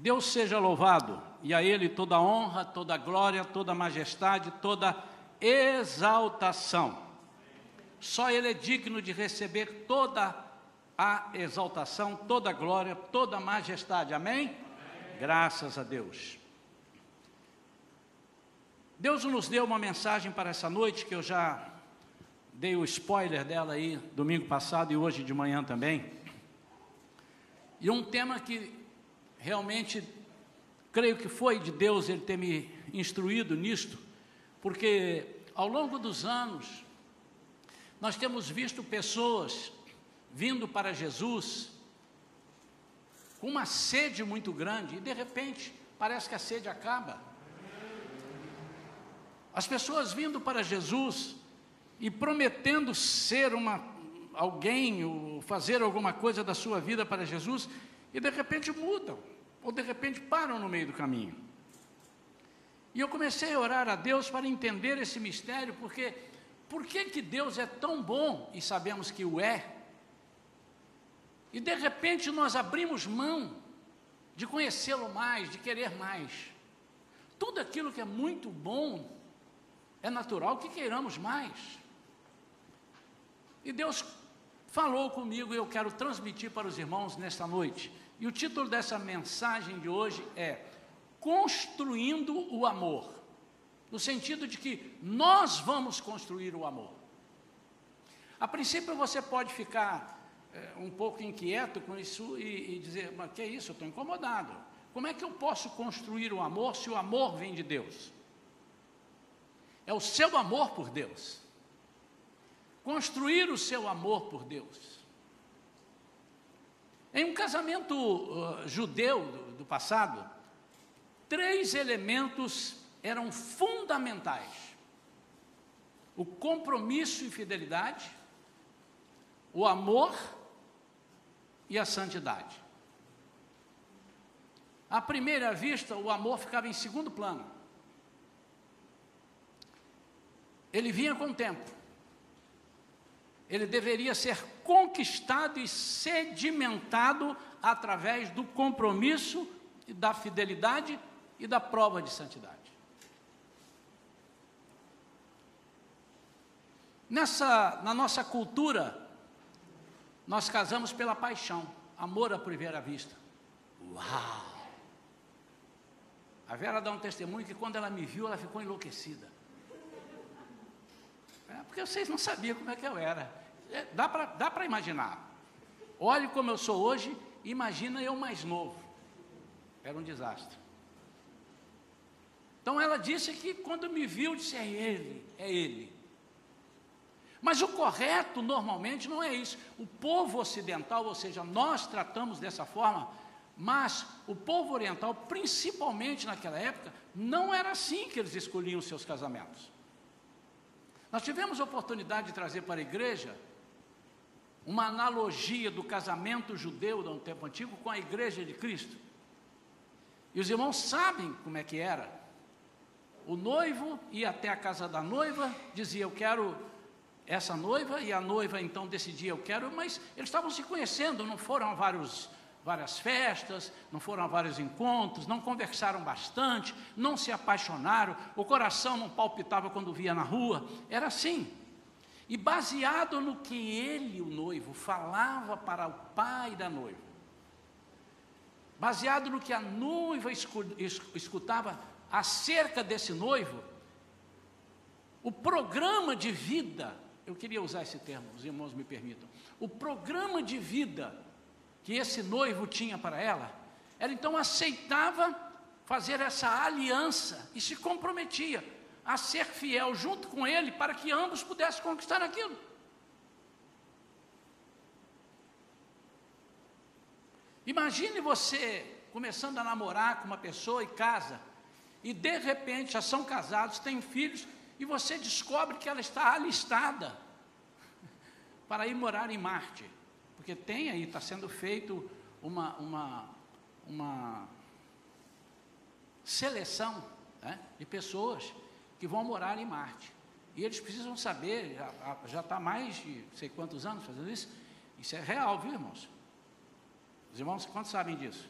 Deus seja louvado, e a Ele toda honra, toda glória, toda majestade, toda exaltação. Só Ele é digno de receber toda a exaltação, toda a glória, toda a majestade. Amém? Amém? Graças a Deus. Deus nos deu uma mensagem para essa noite que eu já dei o spoiler dela aí domingo passado e hoje de manhã também. E um tema que realmente creio que foi de Deus ele ter me instruído nisto, porque ao longo dos anos nós temos visto pessoas vindo para Jesus com uma sede muito grande e de repente parece que a sede acaba. As pessoas vindo para Jesus e prometendo ser uma alguém ou fazer alguma coisa da sua vida para Jesus e de repente mudam ou de repente param no meio do caminho. E eu comecei a orar a Deus para entender esse mistério, porque por que, que Deus é tão bom e sabemos que o é? E de repente nós abrimos mão de conhecê-lo mais, de querer mais. Tudo aquilo que é muito bom, é natural que queiramos mais. E Deus falou comigo e eu quero transmitir para os irmãos nesta noite. E o título dessa mensagem de hoje é Construindo o Amor. No sentido de que nós vamos construir o amor. A princípio você pode ficar é, um pouco inquieto com isso e, e dizer, mas que é isso, eu estou incomodado. Como é que eu posso construir o amor se o amor vem de Deus? É o seu amor por Deus. Construir o seu amor por Deus. Em um casamento uh, judeu do, do passado, três elementos eram fundamentais: o compromisso e fidelidade, o amor e a santidade. À primeira vista, o amor ficava em segundo plano. Ele vinha com o tempo ele deveria ser conquistado e sedimentado através do compromisso, da fidelidade e da prova de santidade. Nessa, na nossa cultura, nós casamos pela paixão, amor à primeira vista. Uau! A Vera dá um testemunho que quando ela me viu, ela ficou enlouquecida. É, porque vocês não sabiam como é que eu era. É, dá para imaginar. Olhe como eu sou hoje, imagina eu mais novo. Era um desastre. Então ela disse que quando me viu, disse: é ele, é ele. Mas o correto normalmente não é isso. O povo ocidental, ou seja, nós tratamos dessa forma, mas o povo oriental, principalmente naquela época, não era assim que eles escolhiam seus casamentos. Nós tivemos a oportunidade de trazer para a igreja uma analogia do casamento judeu do tempo antigo com a igreja de Cristo. E os irmãos sabem como é que era. O noivo ia até a casa da noiva, dizia: Eu quero essa noiva, e a noiva então decidia: Eu quero, mas eles estavam se conhecendo, não foram a vários, várias festas, não foram a vários encontros, não conversaram bastante, não se apaixonaram, o coração não palpitava quando via na rua, era assim. E baseado no que ele, o noivo, falava para o pai da noiva, baseado no que a noiva escutava acerca desse noivo, o programa de vida, eu queria usar esse termo, os irmãos me permitam, o programa de vida que esse noivo tinha para ela, ela então aceitava fazer essa aliança e se comprometia a ser fiel junto com ele para que ambos pudessem conquistar aquilo. Imagine você começando a namorar com uma pessoa e casa, e de repente já são casados, têm filhos, e você descobre que ela está alistada para ir morar em Marte. Porque tem aí, está sendo feito uma, uma, uma seleção né, de pessoas que vão morar em Marte. E eles precisam saber, já está mais de sei quantos anos fazendo isso, isso é real, viu, irmãos? Os irmãos, quantos sabem disso?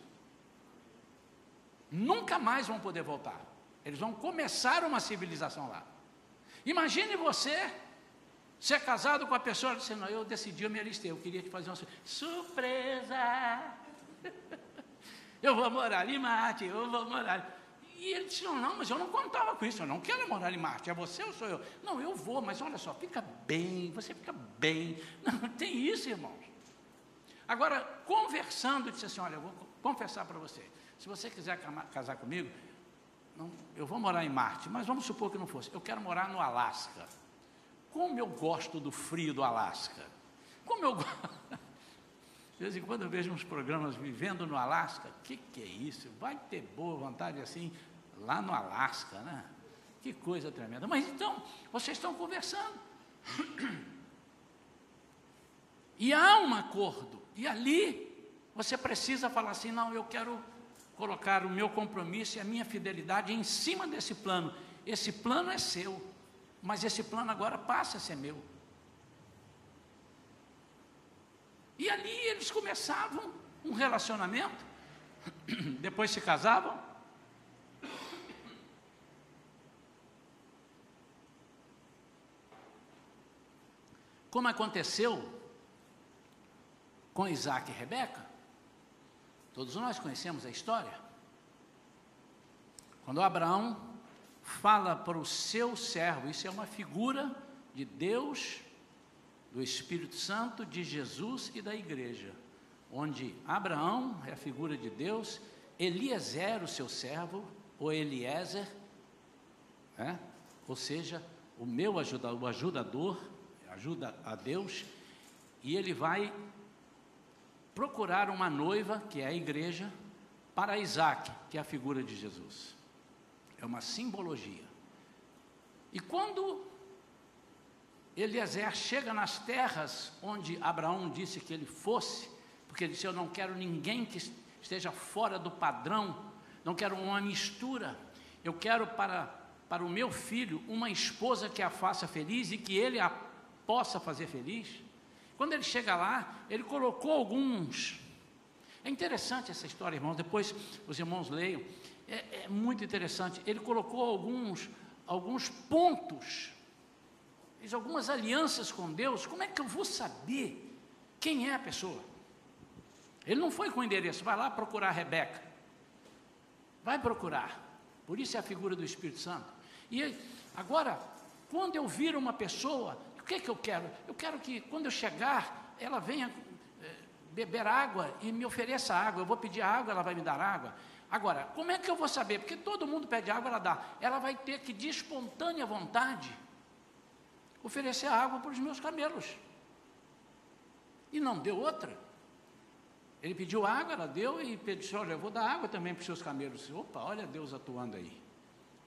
Nunca mais vão poder voltar. Eles vão começar uma civilização lá. Imagine você ser casado com a pessoa dizendo, eu decidi, eu me alistei, eu queria te fazer uma surpresa. eu vou morar em Marte, eu vou morar. E ele disse, não, mas eu não contava com isso, eu não quero morar em Marte, é você ou sou eu? Não, eu vou, mas olha só, fica bem, você fica bem. Não, tem isso, irmãos. Agora, conversando, disse assim, olha, eu vou confessar para você, se você quiser casar comigo, não, eu vou morar em Marte, mas vamos supor que não fosse. Eu quero morar no Alasca. Como eu gosto do frio do Alasca. Como eu gosto. De vez em quando eu vejo uns programas vivendo no Alasca. Que, que é isso? Vai ter boa vontade assim, lá no Alasca, né? Que coisa tremenda. Mas então, vocês estão conversando. E há um acordo. E ali você precisa falar assim: não, eu quero colocar o meu compromisso e a minha fidelidade em cima desse plano. Esse plano é seu, mas esse plano agora passa a ser meu. E ali eles começavam um relacionamento, depois se casavam. Como aconteceu com Isaac e Rebeca, Todos nós conhecemos a história. Quando Abraão fala para o seu servo, isso é uma figura de Deus, do Espírito Santo, de Jesus e da igreja, onde Abraão é a figura de Deus, Eliezer, o seu servo, ou Eliezer, é? ou seja, o meu ajudador, o ajudador, ajuda a Deus, e ele vai procurar uma noiva, que é a igreja, para Isaac, que é a figura de Jesus. É uma simbologia. E quando Eliezer chega nas terras onde Abraão disse que ele fosse, porque ele disse: Eu não quero ninguém que esteja fora do padrão, não quero uma mistura, eu quero para, para o meu filho uma esposa que a faça feliz e que ele a possa fazer feliz. Quando ele chega lá, ele colocou alguns. É interessante essa história, irmãos. Depois os irmãos leiam. É, é muito interessante. Ele colocou alguns, alguns pontos, fez algumas alianças com Deus. Como é que eu vou saber quem é a pessoa? Ele não foi com o endereço, vai lá procurar a Rebeca. Vai procurar. Por isso é a figura do Espírito Santo. E agora, quando eu vir uma pessoa que, que eu quero? Eu quero que quando eu chegar, ela venha é, beber água e me ofereça água. Eu vou pedir água, ela vai me dar água. Agora, como é que eu vou saber? Porque todo mundo pede água, ela dá. Ela vai ter que, de espontânea vontade, oferecer água para os meus camelos. E não deu outra. Ele pediu água, ela deu e disse: Olha, eu vou dar água também para os seus camelos. Opa, olha Deus atuando aí.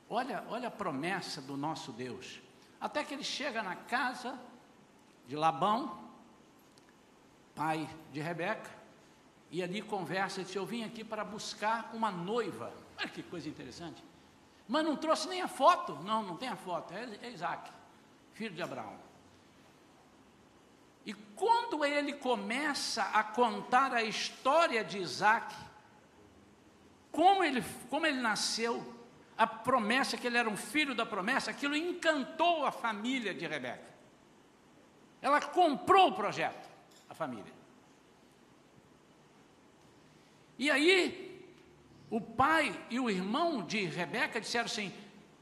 Olha, olha a promessa do nosso Deus. Até que ele chega na casa de Labão, pai de Rebeca, e ali conversa e Eu vim aqui para buscar uma noiva. Olha que coisa interessante. Mas não trouxe nem a foto. Não, não tem a foto. É, é Isaac, filho de Abraão. E quando ele começa a contar a história de Isaac, como ele, como ele nasceu, a promessa, que ele era um filho da promessa, aquilo encantou a família de Rebeca. Ela comprou o projeto, a família. E aí, o pai e o irmão de Rebeca disseram assim: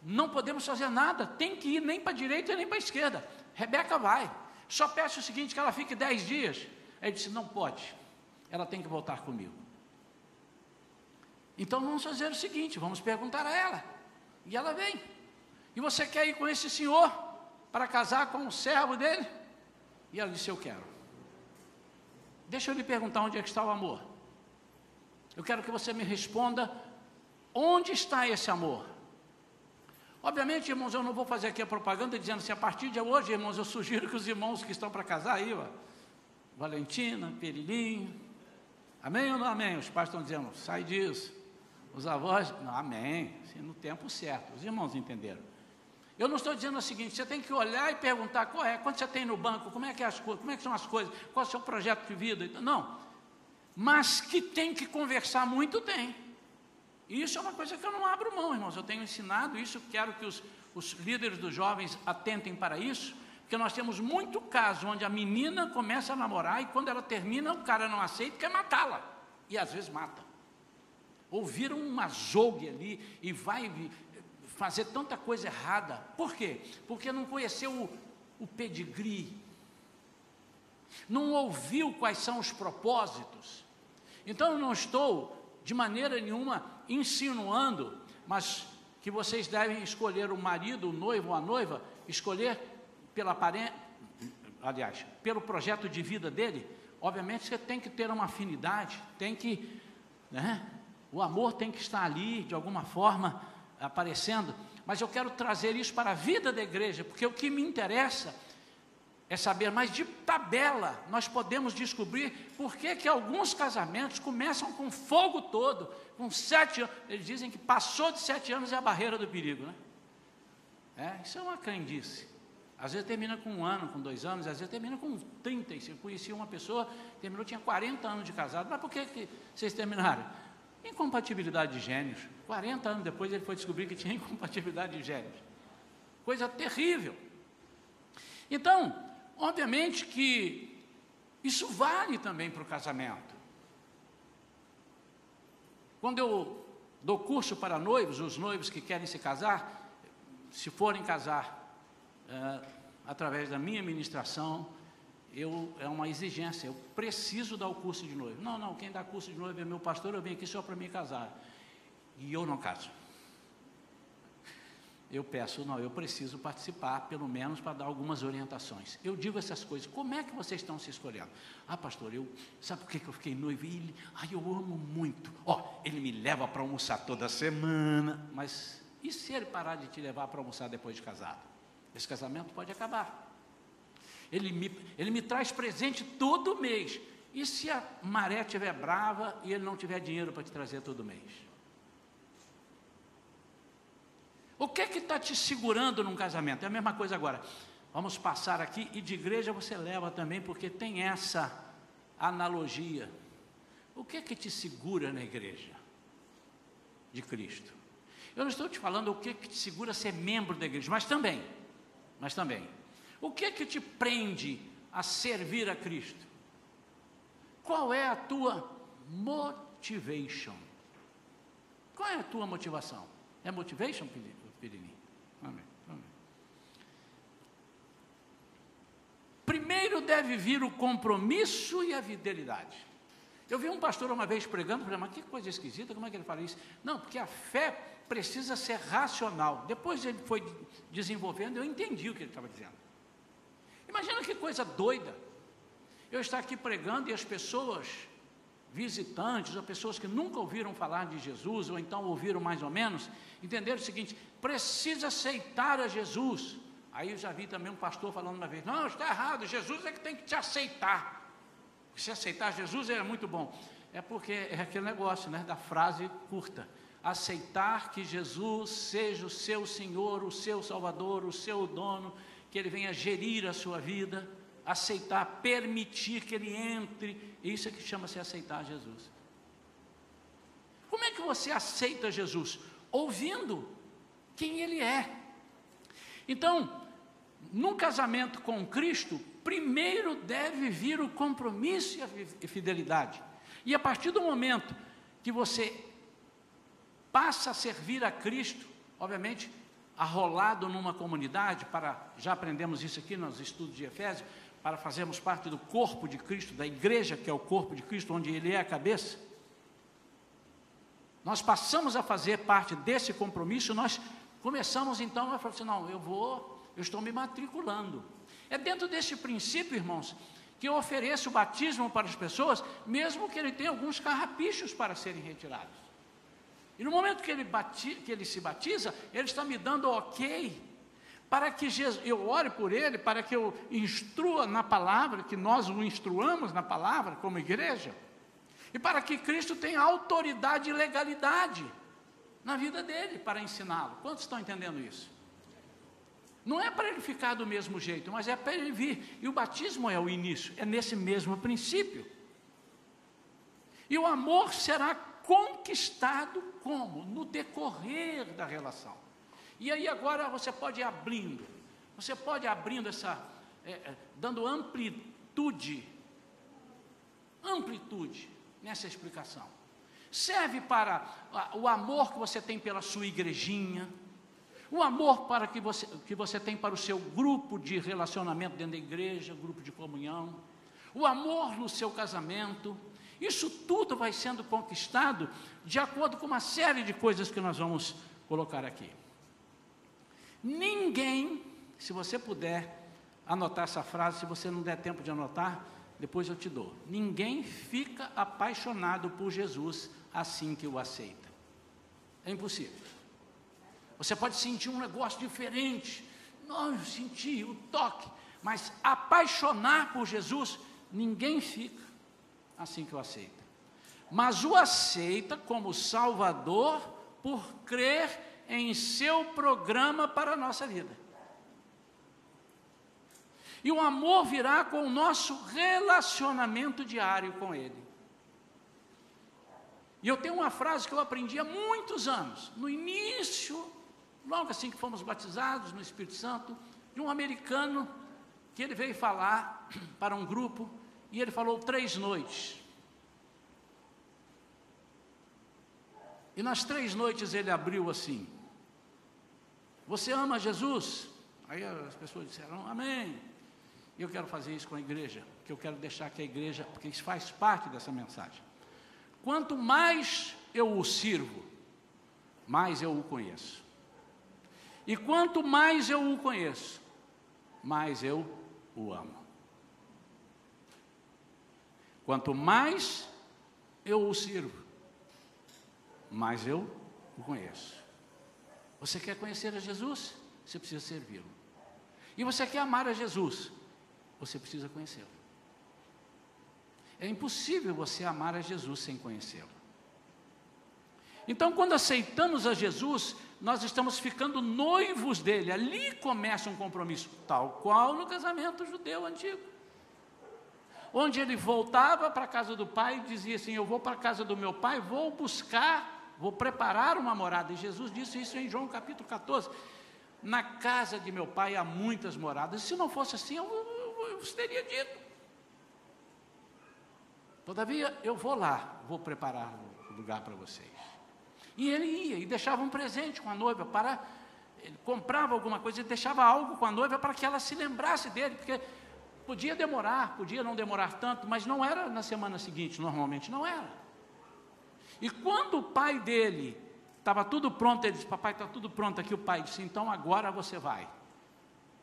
não podemos fazer nada, tem que ir nem para a direita nem para a esquerda. Rebeca vai. Só peço o seguinte: que ela fique dez dias. Aí ele disse: não pode, ela tem que voltar comigo. Então vamos fazer o seguinte: vamos perguntar a ela. E ela vem. E você quer ir com esse senhor para casar com o servo dele? E ela disse: Eu quero. Deixa eu lhe perguntar onde é que está o amor. Eu quero que você me responda onde está esse amor. Obviamente, irmãos, eu não vou fazer aqui a propaganda dizendo assim, a partir de hoje, irmãos, eu sugiro que os irmãos que estão para casar aí, ó, Valentina, Perilinho, amém ou não amém? Os pais estão dizendo, sai disso. Os avós, não, amém, assim, no tempo certo. Os irmãos entenderam. Eu não estou dizendo o seguinte, você tem que olhar e perguntar qual é, quanto você tem no banco, como é que, é as, como é que são as coisas, qual é o seu projeto de vida. Não. Mas que tem que conversar muito, tem. E isso é uma coisa que eu não abro mão, irmãos. Eu tenho ensinado isso, quero que os, os líderes dos jovens atentem para isso, porque nós temos muito caso onde a menina começa a namorar e quando ela termina, o cara não aceita e quer matá-la. E às vezes mata. Ou vira um azogue ali e vai fazer tanta coisa errada. Por quê? Porque não conheceu o, o pedigree, não ouviu quais são os propósitos. Então eu não estou de maneira nenhuma insinuando, mas que vocês devem escolher o marido, o noivo ou a noiva, escolher pela aparência, aliás, pelo projeto de vida dele. Obviamente você tem que ter uma afinidade, tem que, né? O amor tem que estar ali de alguma forma aparecendo, mas eu quero trazer isso para a vida da igreja, porque o que me interessa é saber, mas de tabela nós podemos descobrir por que, que alguns casamentos começam com fogo todo, com sete anos. Eles dizem que passou de sete anos é a barreira do perigo, né? É, isso é uma crendice. Às vezes termina com um ano, com dois anos, às vezes termina com 30. Eu conheci uma pessoa, terminou, tinha 40 anos de casado. Mas por que, que vocês terminaram? Incompatibilidade de gênios. 40 anos depois ele foi descobrir que tinha incompatibilidade de gênios. Coisa terrível. Então, Obviamente que isso vale também para o casamento. Quando eu dou curso para noivos, os noivos que querem se casar, se forem casar é, através da minha ministração, eu, é uma exigência, eu preciso dar o curso de noivo. Não, não, quem dá curso de noivo é meu pastor, eu venho aqui só para me casar. E eu não caso eu peço, não, eu preciso participar, pelo menos para dar algumas orientações. Eu digo essas coisas, como é que vocês estão se escolhendo? Ah, pastor, eu, sabe por que, eu fiquei noivo? Ele, ah, eu amo muito. Ó, oh, ele me leva para almoçar toda semana, mas e se ele parar de te levar para almoçar depois de casado? Esse casamento pode acabar. Ele me, ele me traz presente todo mês. E se a maré estiver brava e ele não tiver dinheiro para te trazer todo mês? O que é que está te segurando num casamento? É a mesma coisa agora. Vamos passar aqui e de igreja você leva também, porque tem essa analogia. O que é que te segura na igreja de Cristo? Eu não estou te falando o que, é que te segura ser membro da igreja, mas também, mas também. O que é que te prende a servir a Cristo? Qual é a tua motivation? Qual é a tua motivação? É motivation? Piriri. Amém. Amém. Primeiro deve vir o compromisso e a fidelidade. Eu vi um pastor uma vez pregando, falei, mas que coisa esquisita, como é que ele fala isso? Não, porque a fé precisa ser racional. Depois ele foi desenvolvendo, eu entendi o que ele estava dizendo. Imagina que coisa doida. Eu estar aqui pregando e as pessoas visitantes, ou pessoas que nunca ouviram falar de Jesus, ou então ouviram mais ou menos, entenderam o seguinte: precisa aceitar a Jesus. Aí eu já vi também um pastor falando uma vez: não, está errado, Jesus é que tem que te aceitar. Se aceitar Jesus é muito bom. É porque é aquele negócio, né, da frase curta. Aceitar que Jesus seja o seu Senhor, o seu Salvador, o seu dono, que Ele venha gerir a sua vida aceitar, permitir que ele entre. Isso é que chama-se aceitar Jesus. Como é que você aceita Jesus? Ouvindo quem ele é. Então, num casamento com Cristo, primeiro deve vir o compromisso e a fidelidade. E a partir do momento que você passa a servir a Cristo, obviamente, arrolado numa comunidade, para já aprendemos isso aqui nos estudos de Efésios, para fazermos parte do corpo de Cristo, da igreja que é o corpo de Cristo, onde Ele é a cabeça, nós passamos a fazer parte desse compromisso, nós começamos então a falar assim: não, eu vou, eu estou me matriculando. É dentro desse princípio, irmãos, que eu ofereço o batismo para as pessoas, mesmo que ele tenha alguns carrapichos para serem retirados. E no momento que ele, bati, que ele se batiza, ele está me dando ok para que Jesus, eu ore por ele, para que eu instrua na palavra, que nós o instruamos na palavra como igreja, e para que Cristo tenha autoridade e legalidade na vida dele para ensiná-lo. Quantos estão entendendo isso? Não é para ele ficar do mesmo jeito, mas é para ele vir. E o batismo é o início, é nesse mesmo princípio. E o amor será conquistado como? No decorrer da relação. E aí agora você pode ir abrindo, você pode ir abrindo essa, é, é, dando amplitude, amplitude nessa explicação. Serve para o amor que você tem pela sua igrejinha, o amor para que você, que você tem para o seu grupo de relacionamento dentro da igreja, grupo de comunhão, o amor no seu casamento, isso tudo vai sendo conquistado de acordo com uma série de coisas que nós vamos colocar aqui. Ninguém, se você puder anotar essa frase, se você não der tempo de anotar, depois eu te dou. Ninguém fica apaixonado por Jesus assim que o aceita. É impossível. Você pode sentir um negócio diferente. Não, eu senti o toque. Mas apaixonar por Jesus, ninguém fica assim que o aceita. Mas o aceita como Salvador por crer em seu programa para a nossa vida. E o amor virá com o nosso relacionamento diário com Ele. E eu tenho uma frase que eu aprendi há muitos anos, no início, logo assim que fomos batizados no Espírito Santo, de um americano que ele veio falar para um grupo e ele falou três noites. E nas três noites ele abriu assim: Você ama Jesus? Aí as pessoas disseram: Amém. E eu quero fazer isso com a igreja, que eu quero deixar que a igreja, porque isso faz parte dessa mensagem. Quanto mais eu o sirvo, mais eu o conheço. E quanto mais eu o conheço, mais eu o amo. Quanto mais eu o sirvo, mais eu o conheço. Você quer conhecer a Jesus? Você precisa servi-lo. E você quer amar a Jesus? Você precisa conhecê-lo. É impossível você amar a Jesus sem conhecê-lo. Então, quando aceitamos a Jesus, nós estamos ficando noivos dele. Ali começa um compromisso, tal qual no casamento judeu antigo. Onde ele voltava para a casa do pai e dizia assim: Eu vou para a casa do meu pai, vou buscar, vou preparar uma morada. E Jesus disse isso em João capítulo 14: Na casa de meu pai há muitas moradas. Se não fosse assim, eu, eu, eu teria dito. Todavia, eu vou lá, vou preparar o lugar para vocês. E ele ia e deixava um presente com a noiva para. Ele comprava alguma coisa e deixava algo com a noiva para que ela se lembrasse dele, porque podia demorar, podia não demorar tanto, mas não era na semana seguinte, normalmente não era. E quando o pai dele estava tudo pronto, ele disse: Papai, está tudo pronto aqui. O pai disse: Então agora você vai.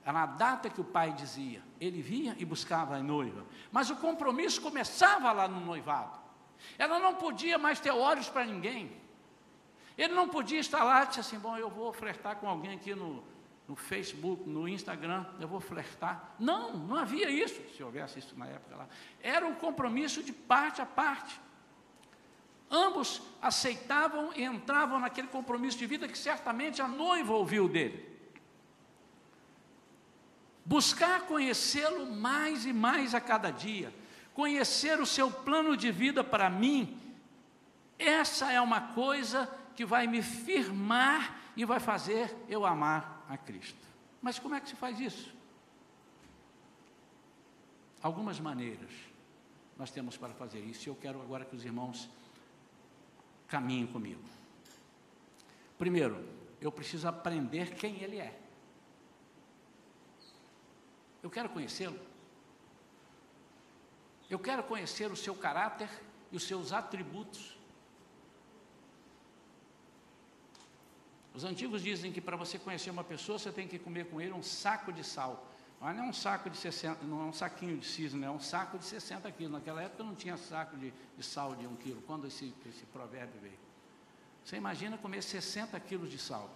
Era a data que o pai dizia. Ele vinha e buscava a noiva. Mas o compromisso começava lá no noivado. Ela não podia mais ter olhos para ninguém. Ele não podia estar lá e disse assim: Bom, eu vou flertar com alguém aqui no, no Facebook, no Instagram, eu vou flertar. Não, não havia isso, se houvesse isso na época lá. Era um compromisso de parte a parte. Ambos aceitavam e entravam naquele compromisso de vida que certamente a noiva ouviu dele buscar conhecê-lo mais e mais a cada dia, conhecer o seu plano de vida para mim, essa é uma coisa que vai me firmar e vai fazer eu amar a Cristo. Mas como é que se faz isso? Algumas maneiras nós temos para fazer isso, e eu quero agora que os irmãos caminhem comigo. Primeiro, eu preciso aprender quem Ele é. Eu quero conhecê-lo. Eu quero conhecer o seu caráter e os seus atributos. Os antigos dizem que para você conhecer uma pessoa, você tem que comer com ele um saco de sal. Mas não é um saco de 60, não é um saquinho de cisne, é um saco de 60 quilos. Naquela época não tinha saco de, de sal de um quilo, quando esse, esse provérbio veio. Você imagina comer 60 quilos de sal.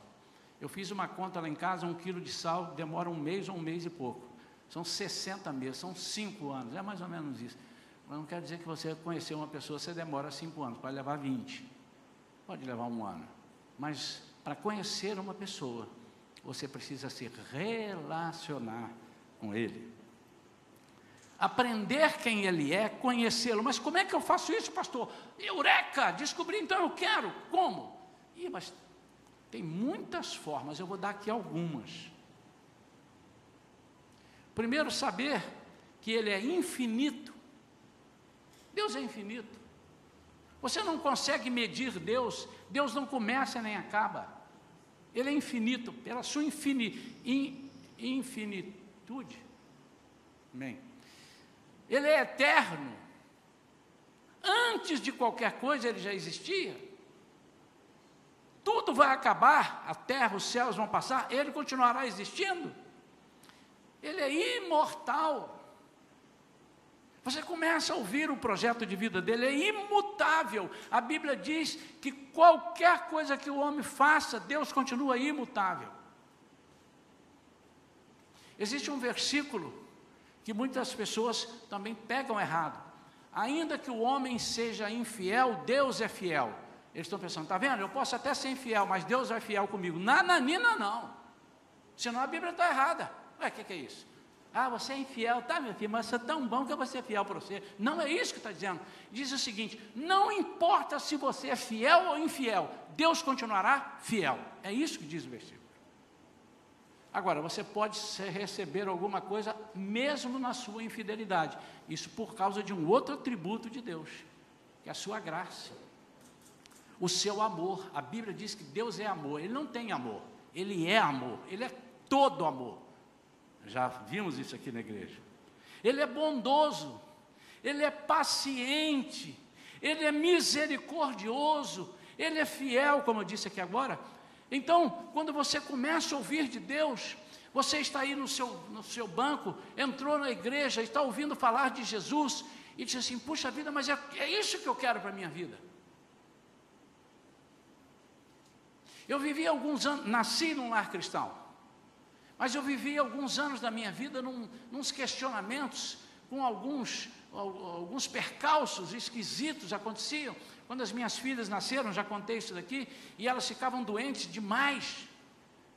Eu fiz uma conta lá em casa, um quilo de sal demora um mês ou um mês e pouco. São 60 meses, são 5 anos, é mais ou menos isso. Mas não quer dizer que você conhecer uma pessoa, você demora 5 anos, pode levar 20, pode levar um ano. Mas para conhecer uma pessoa, você precisa se relacionar com ele. aprender quem Ele é, conhecê-lo. Mas como é que eu faço isso, pastor? Eureka! Descobri, então eu quero. Como? Ih, mas tem muitas formas, eu vou dar aqui algumas. Primeiro, saber que Ele é infinito. Deus é infinito. Você não consegue medir Deus, Deus não começa nem acaba. Ele é infinito, pela sua infini, in, infinitude. Amém. Ele é eterno. Antes de qualquer coisa ele já existia. Tudo vai acabar, a terra, os céus vão passar, ele continuará existindo. Ele é imortal. Você começa a ouvir o projeto de vida dele, é imutável. A Bíblia diz que qualquer coisa que o homem faça, Deus continua imutável. Existe um versículo que muitas pessoas também pegam errado. Ainda que o homem seja infiel, Deus é fiel. Eles estão pensando, está vendo? Eu posso até ser infiel, mas Deus é fiel comigo. Nananina não. Senão a Bíblia está errada. Ué, o que, que é isso? Ah, você é infiel, tá, meu filho, mas você é tão bom que eu vou ser fiel para você. Não é isso que está dizendo. Diz o seguinte: não importa se você é fiel ou infiel, Deus continuará fiel. É isso que diz o versículo. Agora, você pode receber alguma coisa mesmo na sua infidelidade. Isso por causa de um outro atributo de Deus, que é a sua graça. O seu amor. A Bíblia diz que Deus é amor. Ele não tem amor. Ele é amor. Ele é todo amor. Já vimos isso aqui na igreja. Ele é bondoso, ele é paciente, ele é misericordioso, ele é fiel, como eu disse aqui agora. Então, quando você começa a ouvir de Deus, você está aí no seu, no seu banco, entrou na igreja, está ouvindo falar de Jesus e diz assim: puxa vida, mas é, é isso que eu quero para a minha vida. Eu vivi alguns anos, nasci num lar cristão. Mas eu vivi alguns anos da minha vida num, nos questionamentos, com alguns, alguns percalços esquisitos aconteciam. Quando as minhas filhas nasceram, já contei isso daqui, e elas ficavam doentes demais.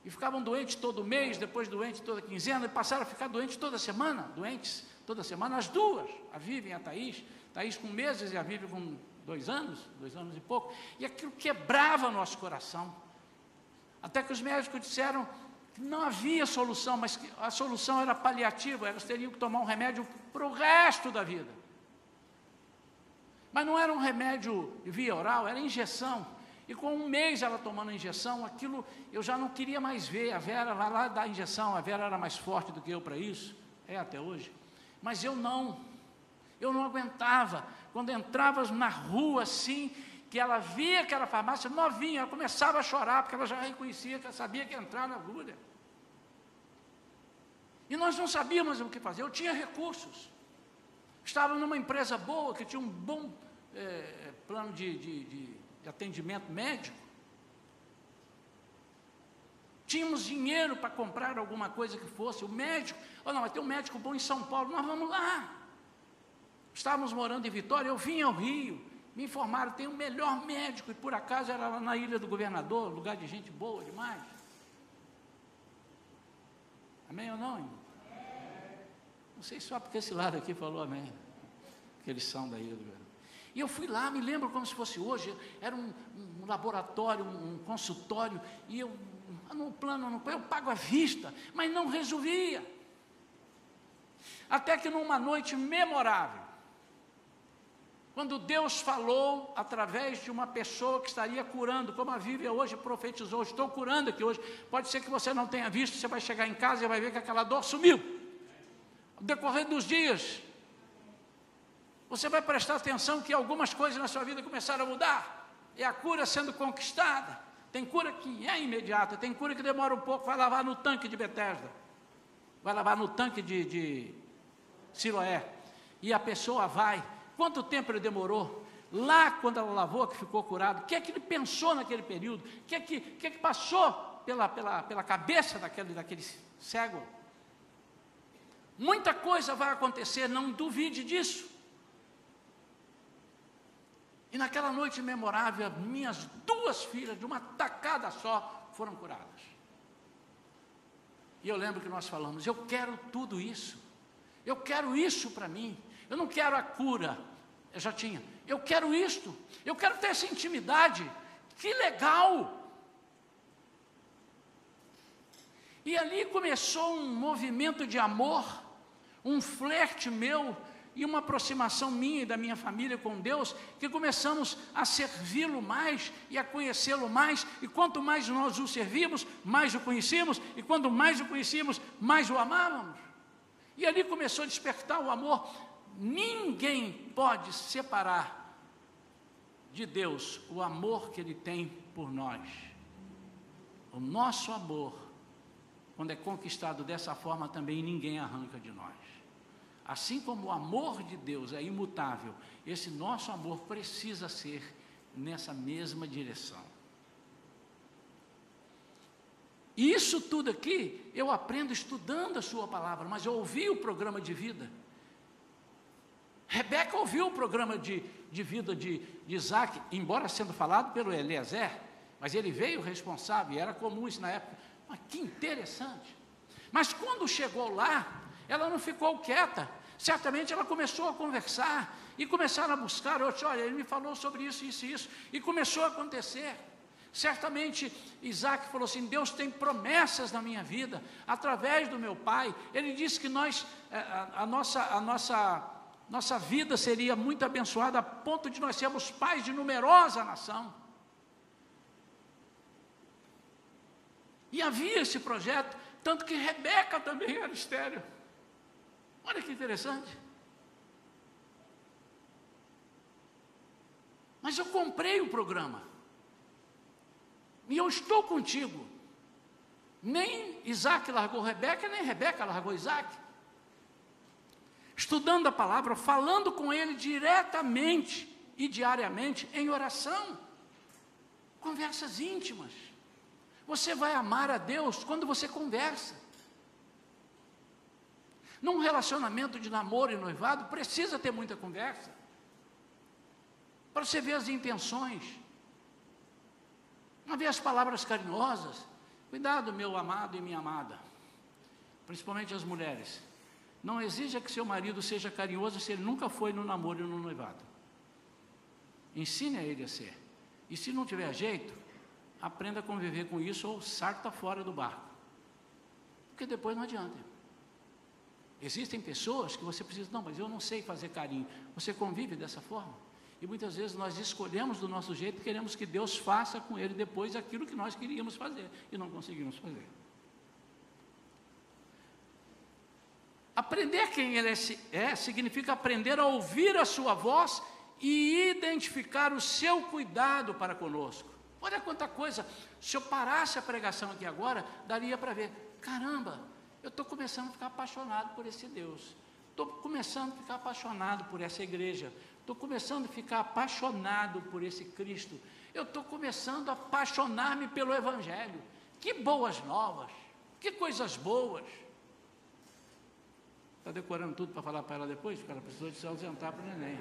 E ficavam doentes todo mês, depois doentes toda quinzena, e passaram a ficar doentes toda semana, doentes toda semana, as duas, a Vivi e a Thaís. Thaís com meses e a Vivi com dois anos, dois anos e pouco. E aquilo quebrava nosso coração. Até que os médicos disseram não havia solução, mas a solução era paliativa, elas teriam que tomar um remédio para o resto da vida. Mas não era um remédio via oral, era injeção. E com um mês ela tomando a injeção, aquilo eu já não queria mais ver. A Vera vai lá dar a injeção, a Vera era mais forte do que eu para isso, é até hoje. Mas eu não, eu não aguentava. Quando entrava na rua assim, que ela via aquela farmácia novinha, ela começava a chorar, porque ela já reconhecia, que ela sabia que ia entrar na agulha. E nós não sabíamos o que fazer, eu tinha recursos. Estava numa empresa boa, que tinha um bom é, plano de, de, de, atendimento médico. Tínhamos dinheiro para comprar alguma coisa que fosse. O médico, oh, não, vai ter um médico bom em São Paulo, nós vamos lá. Estávamos morando em Vitória, eu vim ao Rio, me informaram, tem o melhor médico, e por acaso era lá na Ilha do Governador, lugar de gente boa demais. Amém ou não, irmão? Não sei só porque esse lado aqui falou amém. Que eles são da Ilha do Governador. E eu fui lá, me lembro como se fosse hoje, era um, um laboratório, um, um, consultório, e eu, no plano, no, eu pago à vista, mas não resolvia. Até que numa noite memorável, quando Deus falou através de uma pessoa que estaria curando, como a Vívia hoje profetizou, estou curando aqui hoje. Pode ser que você não tenha visto, você vai chegar em casa e vai ver que aquela dor sumiu. Ao decorrer dos dias, você vai prestar atenção que algumas coisas na sua vida começaram a mudar. É a cura sendo conquistada. Tem cura que é imediata, tem cura que demora um pouco, vai lavar no tanque de Betesda. Vai lavar no tanque de, de Siloé. E a pessoa vai Quanto tempo ele demorou? Lá, quando ela lavou, que ficou curado, o que é que ele pensou naquele período? O que é que, que, é que passou pela, pela, pela cabeça daquele, daquele cego? Muita coisa vai acontecer, não duvide disso. E naquela noite memorável, minhas duas filhas, de uma tacada só, foram curadas. E eu lembro que nós falamos: eu quero tudo isso. Eu quero isso para mim. Eu não quero a cura. Eu já tinha. Eu quero isto. Eu quero ter essa intimidade. Que legal! E ali começou um movimento de amor, um flerte meu e uma aproximação minha e da minha família com Deus, que começamos a servi-lo mais e a conhecê-lo mais, e quanto mais nós o servimos, mais o conhecemos, e quanto mais o conhecíamos, mais o amávamos. E ali começou a despertar o amor. Ninguém pode separar de Deus o amor que Ele tem por nós. O nosso amor, quando é conquistado dessa forma, também ninguém arranca de nós. Assim como o amor de Deus é imutável, esse nosso amor precisa ser nessa mesma direção. E isso tudo aqui eu aprendo estudando a Sua palavra, mas eu ouvi o programa de vida. Rebeca ouviu o programa de, de vida de, de Isaac, embora sendo falado pelo Eliezer, mas ele veio responsável, e era comum isso na época. Mas que interessante. Mas quando chegou lá, ela não ficou quieta. Certamente ela começou a conversar e começaram a buscar. Olha, ele me falou sobre isso, isso e isso. E começou a acontecer. Certamente Isaac falou assim: Deus tem promessas na minha vida, através do meu pai. Ele disse que nós, eh, a, a, nossa, a nossa, nossa vida seria muito abençoada, a ponto de nós sermos pais de numerosa nação. E havia esse projeto, tanto que Rebeca também era estéreo. Olha que interessante. Mas eu comprei o programa. E eu estou contigo. Nem Isaac largou Rebeca, nem Rebeca largou Isaac. Estudando a palavra, falando com ele diretamente e diariamente em oração. Conversas íntimas. Você vai amar a Deus quando você conversa. Num relacionamento de namoro e noivado, precisa ter muita conversa. Para você ver as intenções. Para ver as palavras carinhosas. Cuidado, meu amado e minha amada. Principalmente as mulheres. Não exija que seu marido seja carinhoso se ele nunca foi no namoro e no noivado. Ensine a ele a ser. E se não tiver jeito, aprenda a conviver com isso ou sarta fora do barco. Porque depois não adianta. Existem pessoas que você precisa, não, mas eu não sei fazer carinho. Você convive dessa forma. E muitas vezes nós escolhemos do nosso jeito e queremos que Deus faça com ele depois aquilo que nós queríamos fazer e não conseguimos fazer. Aprender quem ele é, significa aprender a ouvir a sua voz e identificar o seu cuidado para conosco. Olha quanta coisa. Se eu parasse a pregação aqui agora, daria para ver. Caramba, eu estou começando a ficar apaixonado por esse Deus. Estou começando a ficar apaixonado por essa igreja. Estou começando a ficar apaixonado por esse Cristo. Eu estou começando a apaixonar-me pelo Evangelho. Que boas novas. Que coisas boas. Está decorando tudo para falar para ela depois? Porque ela precisou de se ausentar para o neném.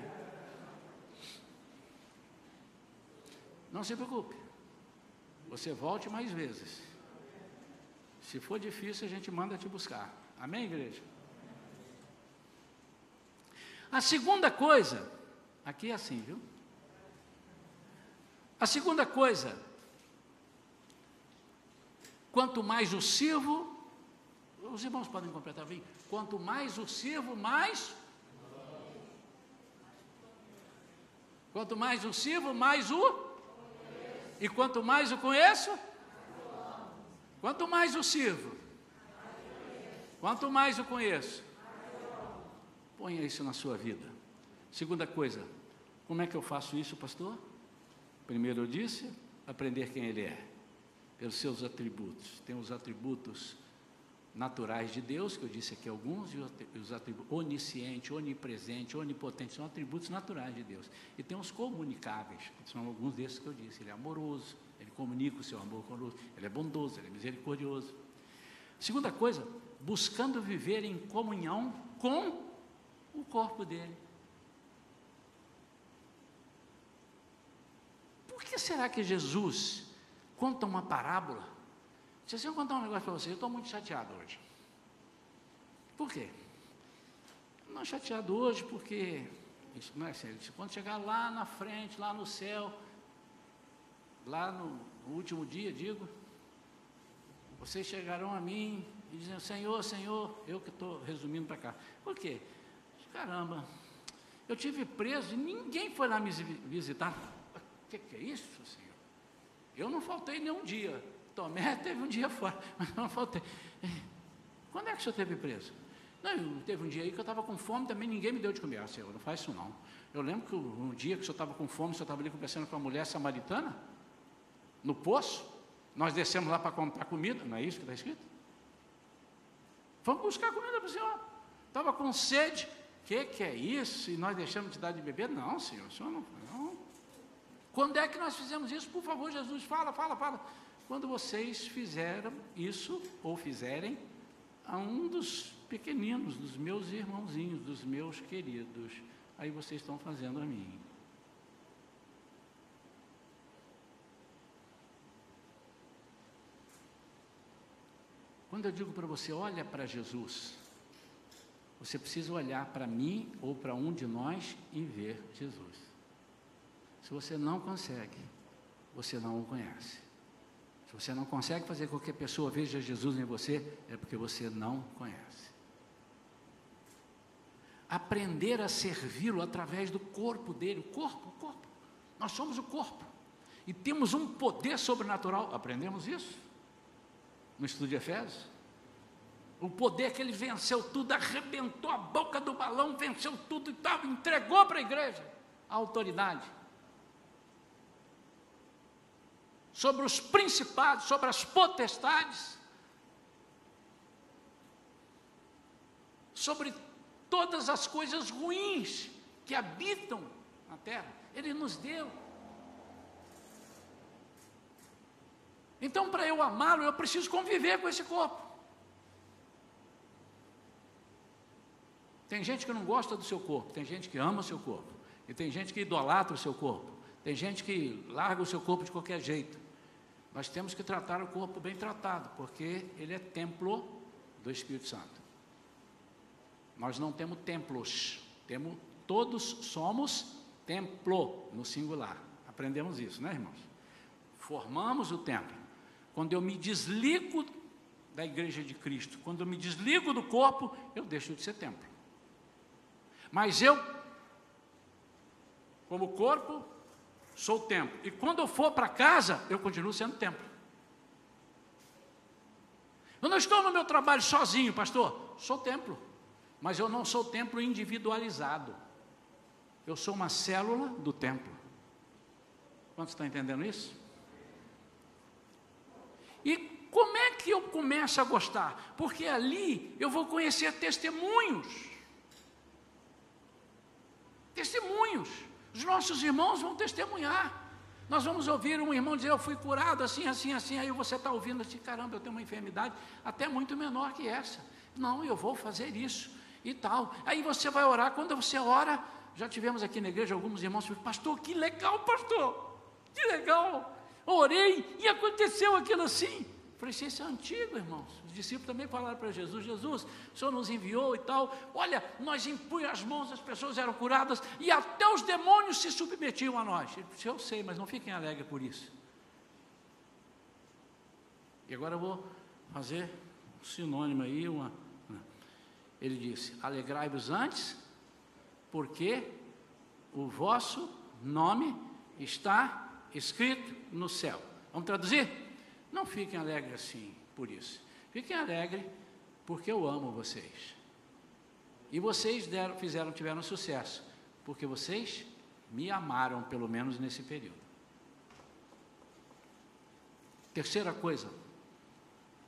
Não se preocupe. Você volte mais vezes. Se for difícil, a gente manda te buscar. Amém, igreja? A segunda coisa, aqui é assim, viu? A segunda coisa, quanto mais o sirvo, os irmãos podem completar, vem. Quanto mais o sirvo, mais. Quanto mais o sirvo, mais o. E quanto mais o conheço, Quanto mais o sirvo, quanto mais o conheço, ponha isso na sua vida. Segunda coisa, como é que eu faço isso, pastor? Primeiro eu disse, aprender quem ele é, pelos seus atributos. Tem os atributos naturais de Deus, que eu disse aqui alguns, e os atributos onisciente, onipresente, onipotente, são atributos naturais de Deus. E tem os comunicáveis, são alguns desses que eu disse. Ele é amoroso, ele comunica o seu amor conosco, ele é bondoso, ele é misericordioso. Segunda coisa, buscando viver em comunhão com o corpo dele. Por que será que Jesus conta uma parábola? Se eu contar um negócio para você, eu estou muito chateado hoje. Por quê? não chateado hoje, porque isso não é sério. Quando chegar lá na frente, lá no céu, lá no, no último dia, digo, vocês chegarão a mim e dizem, Senhor, Senhor, eu que estou resumindo para cá. Por quê? Caramba, eu tive preso e ninguém foi lá me visitar. O que, que é isso, Senhor? Eu não faltei nenhum dia. Tomé teve um dia fora, mas não faltei. Quando é que o senhor teve preso? Não, teve um dia aí que eu estava com fome, também ninguém me deu de comer. Ah, senhor, não faz isso não. Eu lembro que um dia que o senhor estava com fome, o senhor estava ali conversando com a mulher samaritana, no poço, nós descemos lá para comprar comida, não é isso que está escrito? Vamos buscar comida para o senhor. Estava com sede, o que, que é isso? E nós deixamos de dar de beber? Não, senhor, o senhor não, não. Quando é que nós fizemos isso? Por favor, Jesus, fala, fala, fala. Quando vocês fizeram isso, ou fizerem, a um dos pequeninos, dos meus irmãozinhos, dos meus queridos, aí vocês estão fazendo a mim. Quando eu digo para você, olha para Jesus, você precisa olhar para mim ou para um de nós e ver Jesus. Se você não consegue, você não o conhece. Você não consegue fazer com que a pessoa veja Jesus em você, é porque você não conhece. Aprender a servi-lo através do corpo dele, o corpo, o corpo. Nós somos o corpo. E temos um poder sobrenatural. Aprendemos isso no estudo de Efésios. O poder que ele venceu tudo, arrebentou a boca do balão, venceu tudo e tal, entregou para a igreja a autoridade. Sobre os principados, sobre as potestades, sobre todas as coisas ruins que habitam na terra. Ele nos deu. Então, para eu amá-lo, eu preciso conviver com esse corpo. Tem gente que não gosta do seu corpo, tem gente que ama o seu corpo, e tem gente que idolatra o seu corpo, tem gente que larga o seu corpo de qualquer jeito. Nós temos que tratar o corpo bem tratado, porque ele é templo do Espírito Santo. Nós não temos templos, temos todos somos templo no singular. Aprendemos isso, né, irmãos? Formamos o templo. Quando eu me desligo da igreja de Cristo, quando eu me desligo do corpo, eu deixo de ser templo. Mas eu, como corpo, sou templo. E quando eu for para casa, eu continuo sendo templo. Eu não estou no meu trabalho sozinho, pastor. Sou templo. Mas eu não sou templo individualizado. Eu sou uma célula do templo. Quantos estão entendendo isso? E como é que eu começo a gostar? Porque ali eu vou conhecer testemunhos testemunhos. Os nossos irmãos vão testemunhar. Nós vamos ouvir um irmão dizer: Eu fui curado assim, assim, assim. Aí você está ouvindo assim: Caramba, eu tenho uma enfermidade até muito menor que essa. Não, eu vou fazer isso e tal. Aí você vai orar. Quando você ora, já tivemos aqui na igreja alguns irmãos que Pastor, que legal, pastor. Que legal. Orei e aconteceu aquilo assim. Falei, isso é antigo, irmãos. Os discípulos também falaram para Jesus: Jesus, o Senhor nos enviou e tal. Olha, nós impunhamos as mãos, as pessoas eram curadas e até os demônios se submetiam a nós. Ele disse, eu sei, mas não fiquem alegres por isso. E agora eu vou fazer um sinônimo aí. Uma, ele disse: Alegrai-vos antes, porque o vosso nome está escrito no céu. Vamos traduzir? Não fiquem alegres assim por isso. Fiquem alegres porque eu amo vocês. E vocês deram, fizeram, tiveram sucesso, porque vocês me amaram, pelo menos nesse período. Terceira coisa,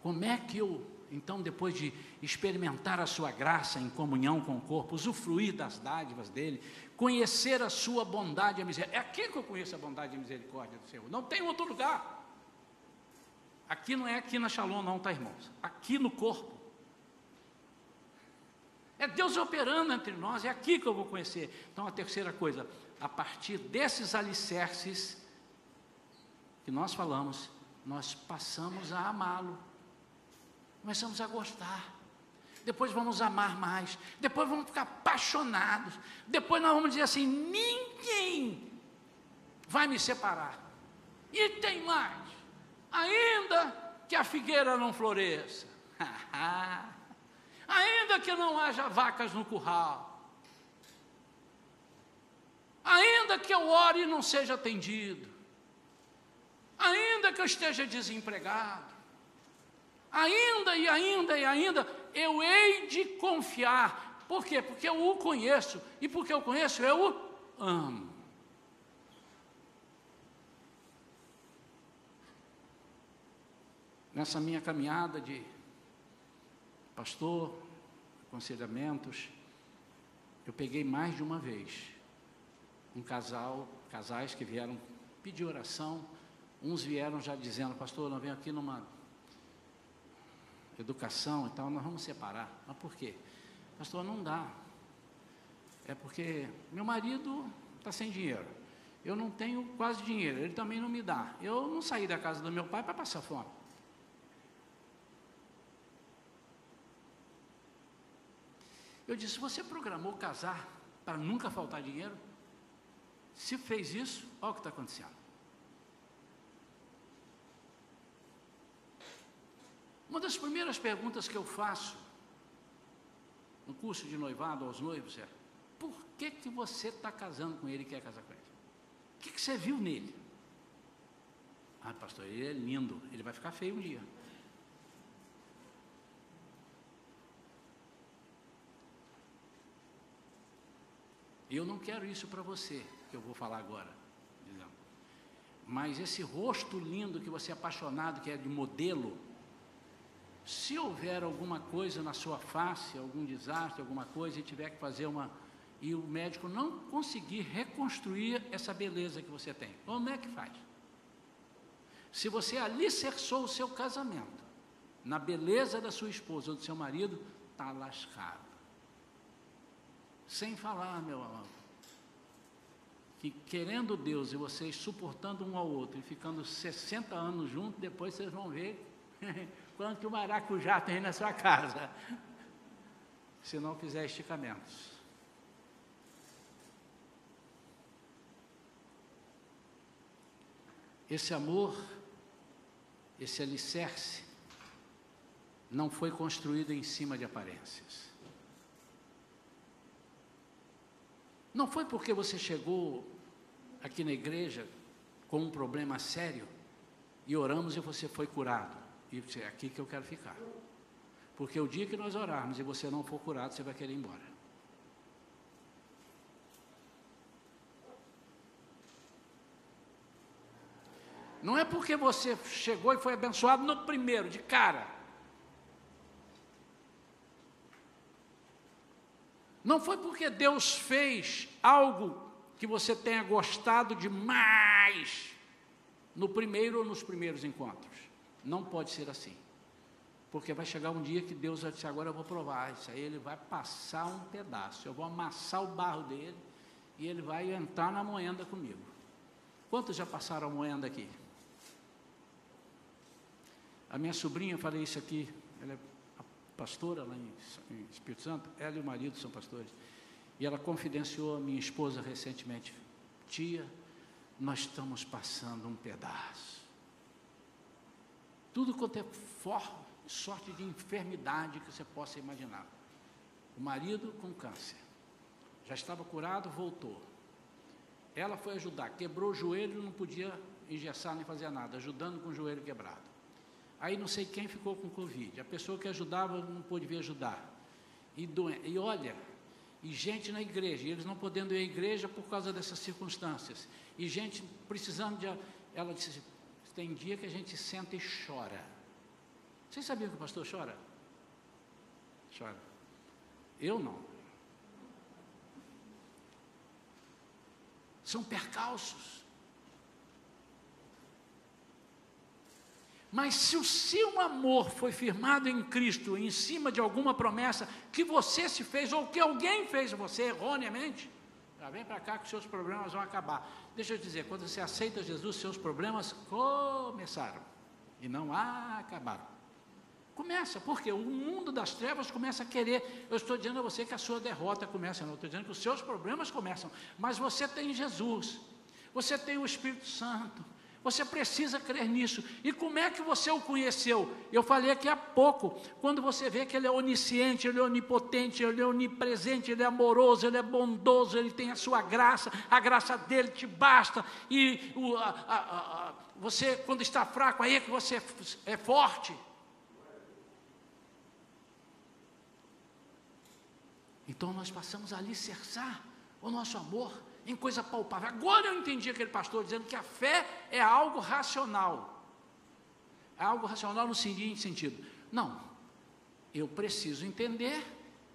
como é que eu, então, depois de experimentar a sua graça em comunhão com o corpo, usufruir das dádivas dele, conhecer a sua bondade e a misericórdia, é aqui que eu conheço a bondade e a misericórdia do Senhor, não tem outro lugar. Aqui não é aqui na Shalom, não, tá, irmãos? Aqui no corpo. É Deus operando entre nós, é aqui que eu vou conhecer. Então, a terceira coisa, a partir desses alicerces que nós falamos, nós passamos a amá-lo, começamos a gostar. depois vamos amar mais, depois vamos ficar apaixonados, depois nós vamos dizer assim: ninguém vai me separar. E tem mais, ainda que a figueira não floresça, ainda que não haja vacas no curral, ainda que eu ore e não seja atendido, ainda que eu esteja desempregado, ainda e ainda e ainda, eu hei de confiar. Por quê? Porque eu o conheço, e porque eu conheço, eu o amo. Nessa minha caminhada de pastor, aconselhamentos, eu peguei mais de uma vez um casal, casais que vieram pedir oração, uns vieram já dizendo, pastor, nós venho aqui numa educação e tal, nós vamos separar. Mas por quê? Pastor, não dá. É porque meu marido está sem dinheiro. Eu não tenho quase dinheiro, ele também não me dá. Eu não saí da casa do meu pai para passar fome. Eu disse: Você programou casar para nunca faltar dinheiro? Se fez isso, olha o que está acontecendo. Uma das primeiras perguntas que eu faço no curso de noivado aos noivos é: por que, que você está casando com ele e quer casar com ele? O que, que você viu nele? Ah, pastor, ele é lindo, ele vai ficar feio um dia. Eu não quero isso para você, que eu vou falar agora. Mas esse rosto lindo que você é apaixonado, que é de modelo, se houver alguma coisa na sua face, algum desastre, alguma coisa, e tiver que fazer uma. e o médico não conseguir reconstruir essa beleza que você tem, como é que faz? Se você alicerçou o seu casamento na beleza da sua esposa ou do seu marido, está lascado. Sem falar, meu amado, que querendo Deus e vocês suportando um ao outro e ficando 60 anos juntos, depois vocês vão ver quanto que o maracujá tem na sua casa, se não fizer esticamentos. Esse amor, esse alicerce, não foi construído em cima de aparências. Não foi porque você chegou aqui na igreja com um problema sério e oramos e você foi curado. E é aqui que eu quero ficar. Porque o dia que nós orarmos e você não for curado, você vai querer ir embora. Não é porque você chegou e foi abençoado no primeiro, de cara. Não foi porque Deus fez algo que você tenha gostado demais no primeiro ou nos primeiros encontros. Não pode ser assim. Porque vai chegar um dia que Deus vai dizer, agora eu vou provar isso aí, ele vai passar um pedaço, eu vou amassar o barro dele e ele vai entrar na moenda comigo. Quantos já passaram a moenda aqui? A minha sobrinha, eu falei isso aqui, ela é pastora lá em, Espírito Santo, ela e o marido são pastores. E ela confidenciou a minha esposa recentemente: Tia, nós estamos passando um pedaço. Tudo quanto é for, sorte de enfermidade que você possa imaginar. O marido com câncer. Já estava curado, voltou. Ela foi ajudar, quebrou o joelho, não podia engessar nem fazer nada, ajudando com o joelho quebrado. Aí não sei quem ficou com Covid. A pessoa que ajudava não pôde vir ajudar. E, e olha, e gente na igreja, e eles não podendo ir à igreja por causa dessas circunstâncias. E gente precisando de. Ela disse: tem dia que a gente senta e chora. Vocês sabiam que o pastor chora? Chora. Eu não. São percalços. Mas se o seu amor foi firmado em Cristo, em cima de alguma promessa que você se fez ou que alguém fez você erroneamente, já vem para cá que seus problemas vão acabar. Deixa eu dizer, quando você aceita Jesus, seus problemas começaram e não acabaram. Começa, porque o mundo das trevas começa a querer. Eu estou dizendo a você que a sua derrota começa, não estou dizendo que os seus problemas começam, mas você tem Jesus, você tem o Espírito Santo, você precisa crer nisso. E como é que você o conheceu? Eu falei aqui há pouco, quando você vê que ele é onisciente, ele é onipotente, ele é onipresente, ele é amoroso, ele é bondoso, ele tem a sua graça, a graça dele te basta. E o, a, a, a, você, quando está fraco, aí é que você é forte. Então nós passamos a alicerçar o nosso amor em coisa palpável. Agora eu entendi aquele pastor dizendo que a fé é algo racional. É algo racional no seguinte sentido: não, eu preciso entender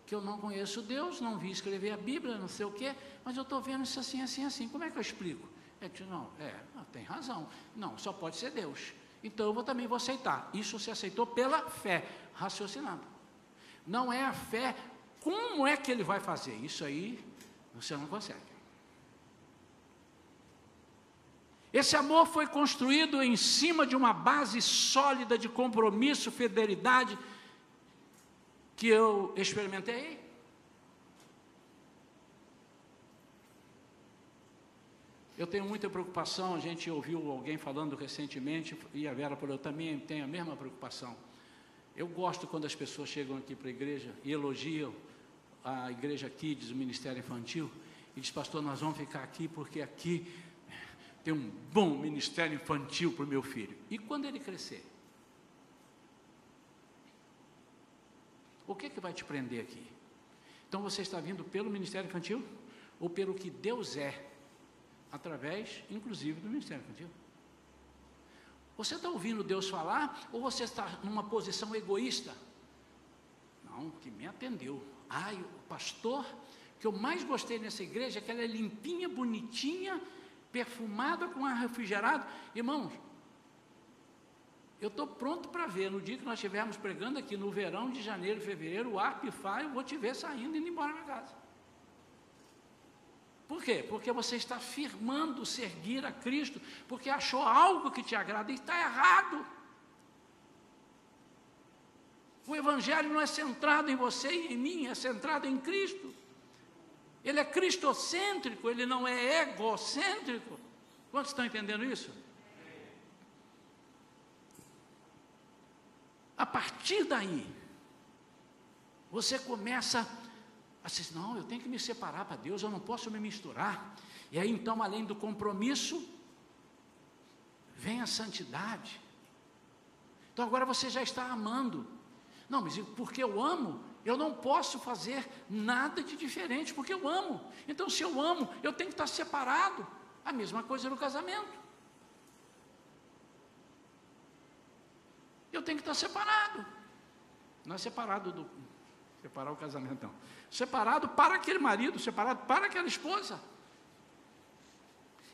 que eu não conheço Deus, não vi escrever a Bíblia, não sei o quê, mas eu estou vendo isso assim, assim, assim. Como é que eu explico? É não, é, tem razão. Não, só pode ser Deus. Então eu vou, também vou aceitar. Isso se aceitou pela fé, raciocinando. Não é a fé como é que ele vai fazer? Isso aí você não consegue. Esse amor foi construído em cima de uma base sólida de compromisso, fidelidade, que eu experimentei. Eu tenho muita preocupação, a gente ouviu alguém falando recentemente, e a Vera falou, eu também tenho a mesma preocupação. Eu gosto quando as pessoas chegam aqui para a igreja e elogiam a igreja aqui, diz o Ministério Infantil, e diz, pastor, nós vamos ficar aqui porque aqui tem um bom ministério infantil para o meu filho. E quando ele crescer? O que, que vai te prender aqui? Então você está vindo pelo ministério infantil ou pelo que Deus é, através, inclusive, do ministério infantil? Você está ouvindo Deus falar ou você está numa posição egoísta? Não, que me atendeu. Ai, o pastor que eu mais gostei nessa igreja é que ela é limpinha, bonitinha, perfumada com ar refrigerado. Irmãos, eu estou pronto para ver, no dia que nós estivermos pregando aqui no verão de janeiro, fevereiro, o ar pifar, eu vou te ver saindo e indo embora para casa. Por quê? Porque você está firmando seguir a Cristo, porque achou algo que te agrada e está errado. O Evangelho não é centrado em você e em mim, é centrado em Cristo. Ele é cristocêntrico, ele não é egocêntrico. Quantos estão entendendo isso? A partir daí, você começa a dizer: não, eu tenho que me separar para Deus, eu não posso me misturar. E aí então, além do compromisso, vem a santidade. Então agora você já está amando. Não, mas porque eu amo, eu não posso fazer nada de diferente, porque eu amo. Então, se eu amo, eu tenho que estar separado. A mesma coisa no casamento. Eu tenho que estar separado. Não é separado do. Separar o casamento, não. Separado para aquele marido, separado para aquela esposa.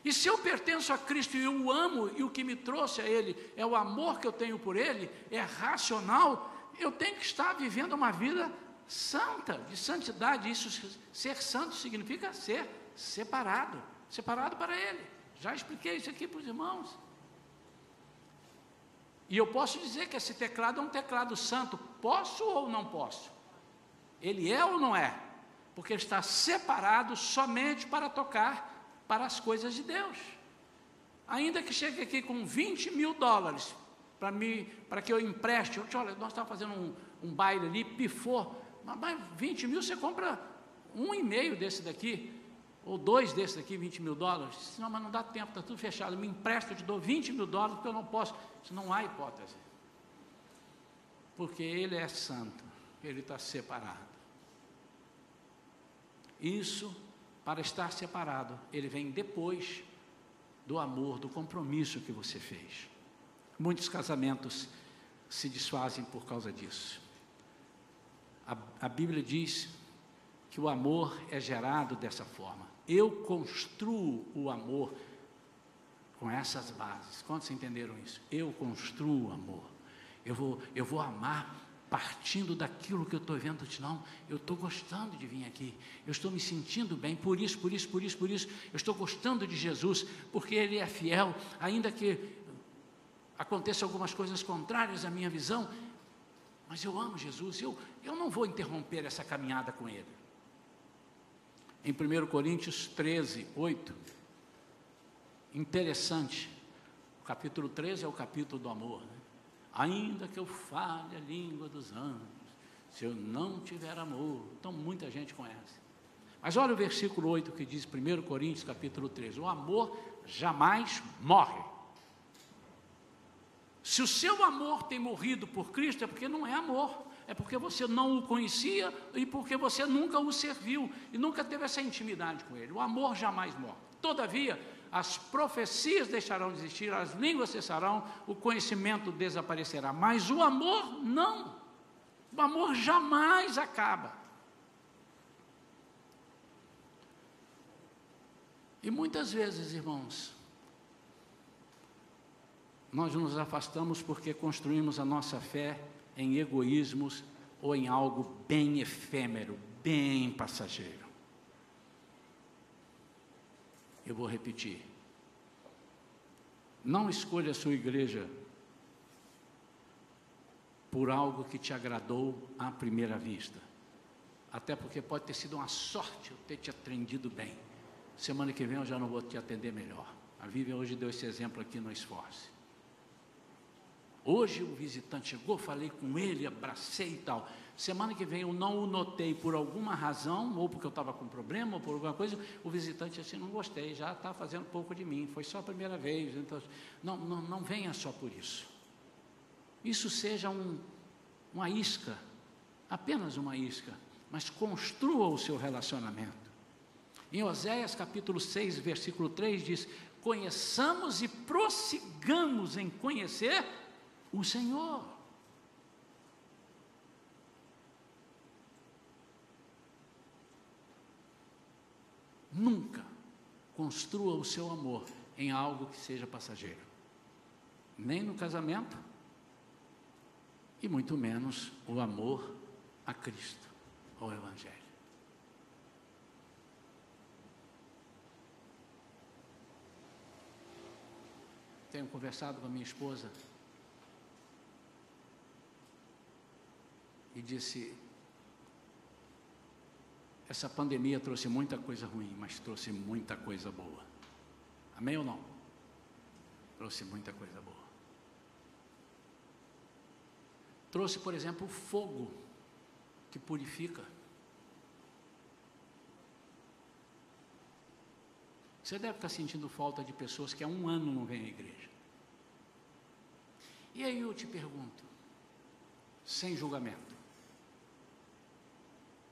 E se eu pertenço a Cristo e eu o amo, e o que me trouxe a Ele é o amor que eu tenho por Ele, é racional, eu tenho que estar vivendo uma vida santa, de santidade. Isso, ser santo significa ser separado, separado para Ele. Já expliquei isso aqui para os irmãos. E eu posso dizer que esse teclado é um teclado santo. Posso ou não posso? Ele é ou não é? Porque ele está separado somente para tocar para as coisas de Deus. Ainda que chegue aqui com 20 mil dólares, para mim, para que eu empreste. Olha, nós estávamos fazendo um, um baile ali, pifou. Mas 20 mil você compra um e meio desse daqui, ou dois desses daqui, 20 mil dólares. Senão, mas não dá tempo, está tudo fechado. Me empresta, eu te dou 20 mil dólares, porque eu não posso. Isso não há hipótese. Porque ele é santo, ele está separado. Isso, para estar separado, ele vem depois do amor, do compromisso que você fez. Muitos casamentos se desfazem por causa disso. A, a Bíblia diz que o amor é gerado dessa forma. Eu construo o amor com essas bases. Quantos entenderam isso? Eu construo o amor. Eu vou, eu vou amar partindo daquilo que eu estou vendo, não, eu estou gostando de vir aqui, eu estou me sentindo bem, por isso, por isso, por isso, por isso, eu estou gostando de Jesus, porque Ele é fiel, ainda que aconteçam algumas coisas contrárias à minha visão, mas eu amo Jesus, eu, eu não vou interromper essa caminhada com Ele. Em 1 Coríntios 13, 8, interessante, o capítulo 13 é o capítulo do amor. Né? Ainda que eu fale a língua dos anjos, se eu não tiver amor, então muita gente conhece. Mas olha o versículo 8 que diz 1 Coríntios capítulo 13: o amor jamais morre. Se o seu amor tem morrido por Cristo, é porque não é amor, é porque você não o conhecia e porque você nunca o serviu e nunca teve essa intimidade com ele. O amor jamais morre. Todavia, as profecias deixarão de existir, as línguas cessarão, o conhecimento desaparecerá, mas o amor não. O amor jamais acaba. E muitas vezes, irmãos, nós nos afastamos porque construímos a nossa fé em egoísmos ou em algo bem efêmero, bem passageiro. Eu vou repetir. Não escolha a sua igreja por algo que te agradou à primeira vista. Até porque pode ter sido uma sorte eu ter te atendido bem. Semana que vem eu já não vou te atender melhor. A Vivian hoje deu esse exemplo aqui no Esforce. Hoje o visitante chegou, falei com ele, abracei e tal. Semana que vem eu não o notei por alguma razão, ou porque eu estava com problema, ou por alguma coisa, o visitante assim, não gostei, já está fazendo pouco de mim, foi só a primeira vez. Então, não, não, não venha só por isso. Isso seja um, uma isca, apenas uma isca, mas construa o seu relacionamento. Em Oséias capítulo 6, versículo 3 diz: Conheçamos e prossigamos em conhecer o Senhor. Nunca construa o seu amor em algo que seja passageiro, nem no casamento, e muito menos o amor a Cristo, ao Evangelho. Tenho conversado com a minha esposa e disse: essa pandemia trouxe muita coisa ruim, mas trouxe muita coisa boa. Amém ou não? Trouxe muita coisa boa. Trouxe, por exemplo, o fogo que purifica. Você deve estar sentindo falta de pessoas que há um ano não vêm à igreja. E aí eu te pergunto, sem julgamento,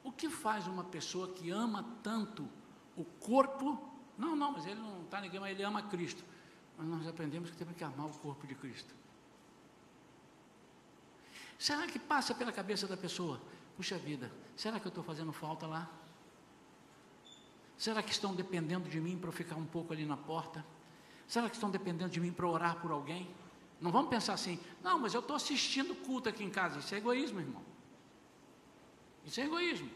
o que faz uma pessoa que ama tanto o corpo? Não, não, mas ele não está ninguém, mas ele ama Cristo. Mas nós aprendemos que temos que amar o corpo de Cristo. Será que passa pela cabeça da pessoa? Puxa vida, será que eu estou fazendo falta lá? Será que estão dependendo de mim para eu ficar um pouco ali na porta? Será que estão dependendo de mim para orar por alguém? Não vamos pensar assim, não, mas eu estou assistindo culto aqui em casa. Isso é egoísmo, irmão. Isso é egoísmo.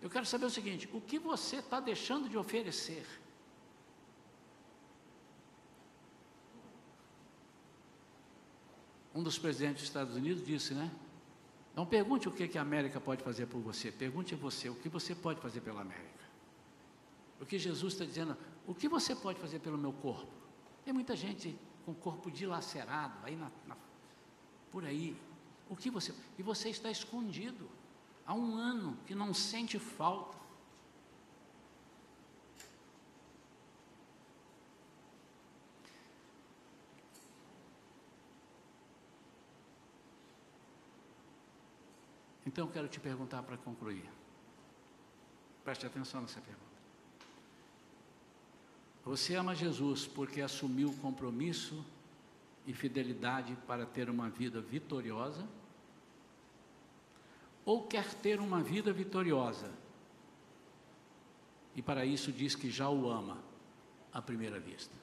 Eu quero saber o seguinte: o que você está deixando de oferecer? Um dos presidentes dos Estados Unidos disse, né? Não pergunte o que, a América pode fazer por você, pergunte a você o que você pode fazer pela América. O que Jesus está dizendo, o que você pode fazer pelo meu corpo? Tem muita gente com o corpo dilacerado aí na, na por aí. O que você. E você está escondido há um ano que não sente falta. Então eu quero te perguntar para concluir. Preste atenção nessa pergunta. Você ama Jesus porque assumiu compromisso e fidelidade para ter uma vida vitoriosa? Ou quer ter uma vida vitoriosa e para isso diz que já o ama à primeira vista?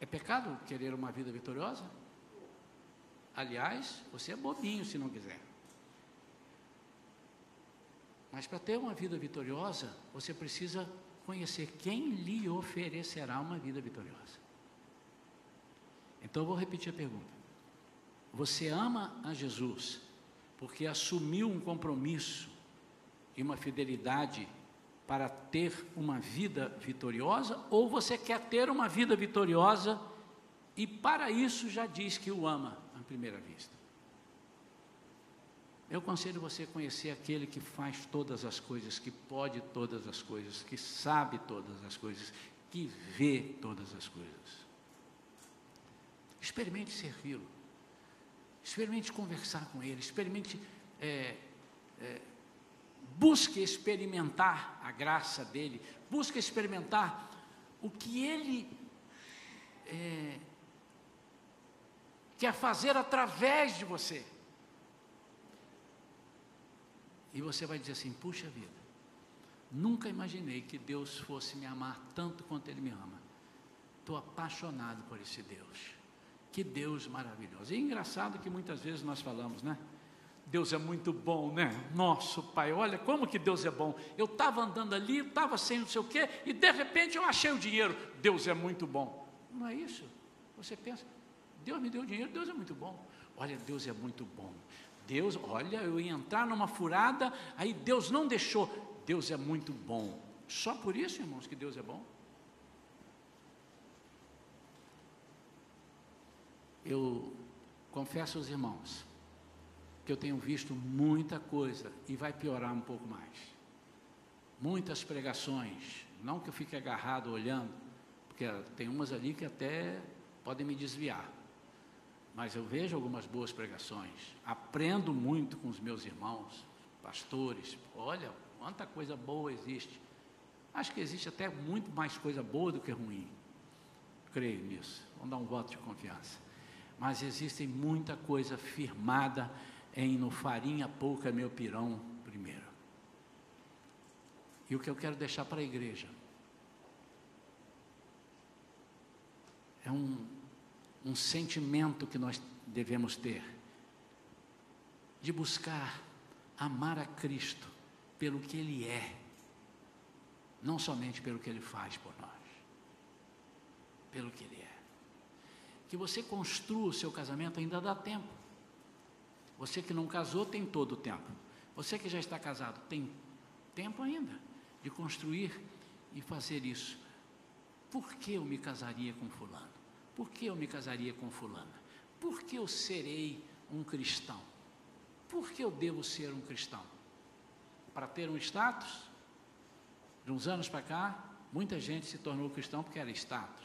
É pecado querer uma vida vitoriosa? Aliás, você é bobinho se não quiser. Mas para ter uma vida vitoriosa, você precisa conhecer quem lhe oferecerá uma vida vitoriosa. Então eu vou repetir a pergunta. Você ama a Jesus porque assumiu um compromisso e uma fidelidade para ter uma vida vitoriosa, ou você quer ter uma vida vitoriosa e para isso já diz que o ama à primeira vista? Eu aconselho você a conhecer aquele que faz todas as coisas, que pode todas as coisas, que sabe todas as coisas, que vê todas as coisas. Experimente servi-lo. Experimente conversar com ele. Experimente. É, é, busque experimentar a graça dele. Busque experimentar o que ele é, quer fazer através de você. E você vai dizer assim: puxa vida, nunca imaginei que Deus fosse me amar tanto quanto Ele me ama. Estou apaixonado por esse Deus. Que Deus maravilhoso. E é engraçado que muitas vezes nós falamos, né? Deus é muito bom, né? Nosso Pai, olha como que Deus é bom. Eu estava andando ali, estava sem não sei o quê, e de repente eu achei o dinheiro. Deus é muito bom. Não é isso? Você pensa, Deus me deu dinheiro, Deus é muito bom. Olha, Deus é muito bom. Deus, olha, eu ia entrar numa furada, aí Deus não deixou. Deus é muito bom. Só por isso, irmãos, que Deus é bom. Eu confesso aos irmãos que eu tenho visto muita coisa e vai piorar um pouco mais. Muitas pregações, não que eu fique agarrado olhando, porque tem umas ali que até podem me desviar mas eu vejo algumas boas pregações, aprendo muito com os meus irmãos, pastores. Olha, quanta coisa boa existe. Acho que existe até muito mais coisa boa do que ruim. Creio nisso. Vamos dar um voto de confiança. Mas existe muita coisa firmada em no farinha pouca meu pirão primeiro. E o que eu quero deixar para a igreja é um um sentimento que nós devemos ter de buscar amar a Cristo pelo que Ele é, não somente pelo que Ele faz por nós, pelo que Ele é. Que você construa o seu casamento ainda dá tempo. Você que não casou tem todo o tempo. Você que já está casado tem tempo ainda de construir e fazer isso. Por que eu me casaria com fulano? Por que eu me casaria com fulana? Por que eu serei um cristão? Por que eu devo ser um cristão? Para ter um status? De uns anos para cá, muita gente se tornou cristão porque era status.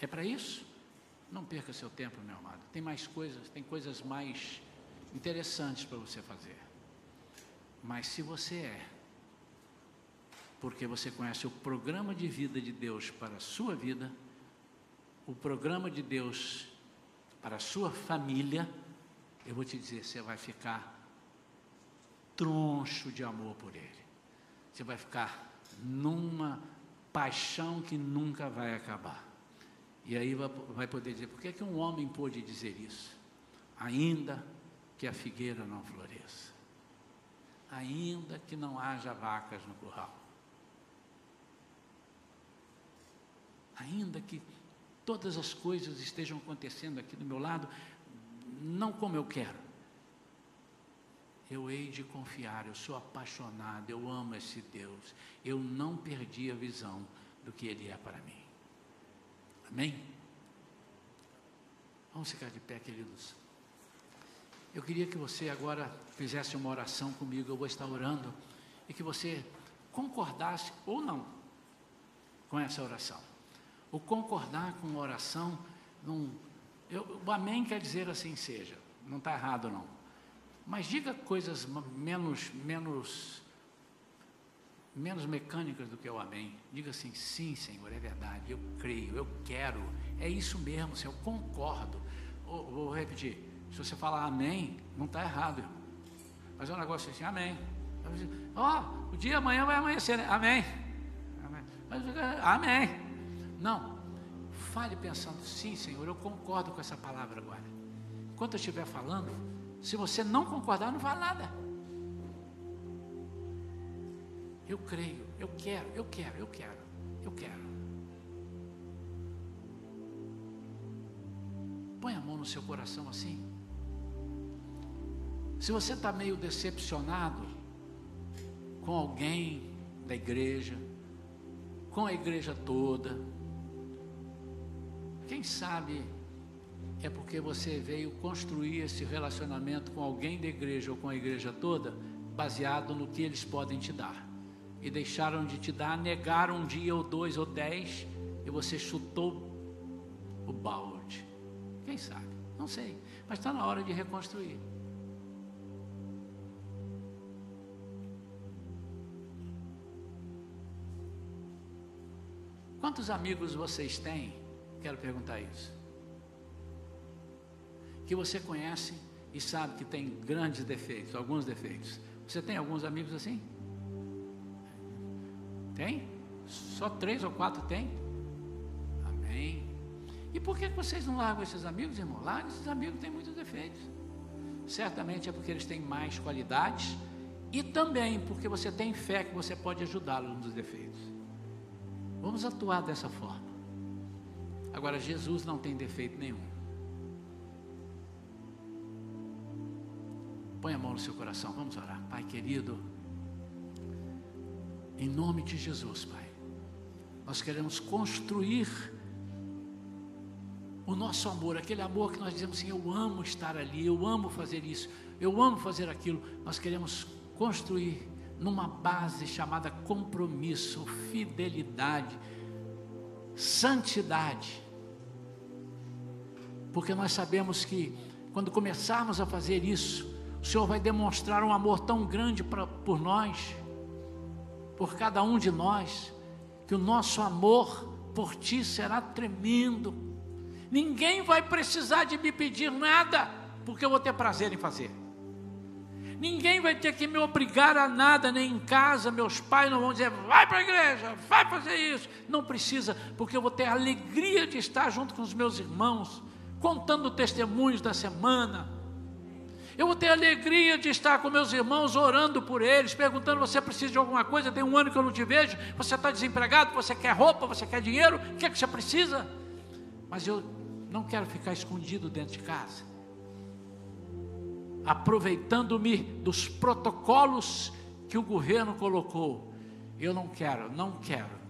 É para isso? Não perca seu tempo, meu amado. Tem mais coisas, tem coisas mais interessantes para você fazer. Mas se você é, porque você conhece o programa de vida de Deus para a sua vida, o programa de Deus para a sua família, eu vou te dizer, você vai ficar troncho de amor por Ele. Você vai ficar numa paixão que nunca vai acabar. E aí vai poder dizer, por que, que um homem pôde dizer isso? Ainda que a figueira não floresça, ainda que não haja vacas no curral, ainda que todas as coisas estejam acontecendo aqui do meu lado, não como eu quero. Eu hei de confiar, eu sou apaixonado, eu amo esse Deus. Eu não perdi a visão do que Ele é para mim. Amém? Vamos ficar de pé, queridos. Eu queria que você agora fizesse uma oração comigo, eu vou estar orando, e que você concordasse ou não com essa oração. O concordar com a oração, não, eu, o amém quer dizer assim seja, não está errado não. Mas diga coisas menos, menos, menos mecânicas do que o amém. Diga assim, sim, Senhor, é verdade, eu creio, eu quero, é isso mesmo, Senhor, eu concordo. Vou, vou repetir, se você falar amém, não está errado, irmão. Mas é um negócio assim, amém. Ó, oh, o dia amanhã vai amanhecer, né? Amém. Amém. Mas, amém. Não. Fale pensando, sim, Senhor, eu concordo com essa palavra agora. Enquanto eu estiver falando, se você não concordar, não vale nada. Eu creio, eu quero, eu quero, eu quero, eu quero. Põe a mão no seu coração assim. Se você está meio decepcionado com alguém da igreja, com a igreja toda, quem sabe é porque você veio construir esse relacionamento com alguém da igreja ou com a igreja toda, baseado no que eles podem te dar. E deixaram de te dar, negaram um dia ou dois ou dez, e você chutou o balde. Quem sabe? Não sei. Mas está na hora de reconstruir. Quantos amigos vocês têm? Quero perguntar isso que você conhece e sabe que tem grandes defeitos, alguns defeitos. Você tem alguns amigos assim? Tem? Só três ou quatro tem? Amém. E por que vocês não largam esses amigos, irmão? Larga esses amigos têm muitos defeitos. Certamente é porque eles têm mais qualidades e também porque você tem fé que você pode ajudá-los nos defeitos. Vamos atuar dessa forma. Agora, Jesus não tem defeito nenhum. Põe a mão no seu coração, vamos orar. Pai querido, em nome de Jesus, Pai, nós queremos construir o nosso amor, aquele amor que nós dizemos assim: eu amo estar ali, eu amo fazer isso, eu amo fazer aquilo. Nós queremos construir numa base chamada compromisso, fidelidade, santidade. Porque nós sabemos que quando começarmos a fazer isso, o Senhor vai demonstrar um amor tão grande pra, por nós, por cada um de nós, que o nosso amor por Ti será tremendo. Ninguém vai precisar de me pedir nada, porque eu vou ter prazer em fazer. Ninguém vai ter que me obrigar a nada, nem em casa, meus pais não vão dizer, vai para a igreja, vai fazer isso. Não precisa, porque eu vou ter a alegria de estar junto com os meus irmãos, contando testemunhos da semana eu vou ter alegria de estar com meus irmãos, orando por eles, perguntando: você precisa de alguma coisa? Tem um ano que eu não te vejo. Você está desempregado? Você quer roupa? Você quer dinheiro? O que é que você precisa? Mas eu não quero ficar escondido dentro de casa, aproveitando-me dos protocolos que o governo colocou. Eu não quero, não quero.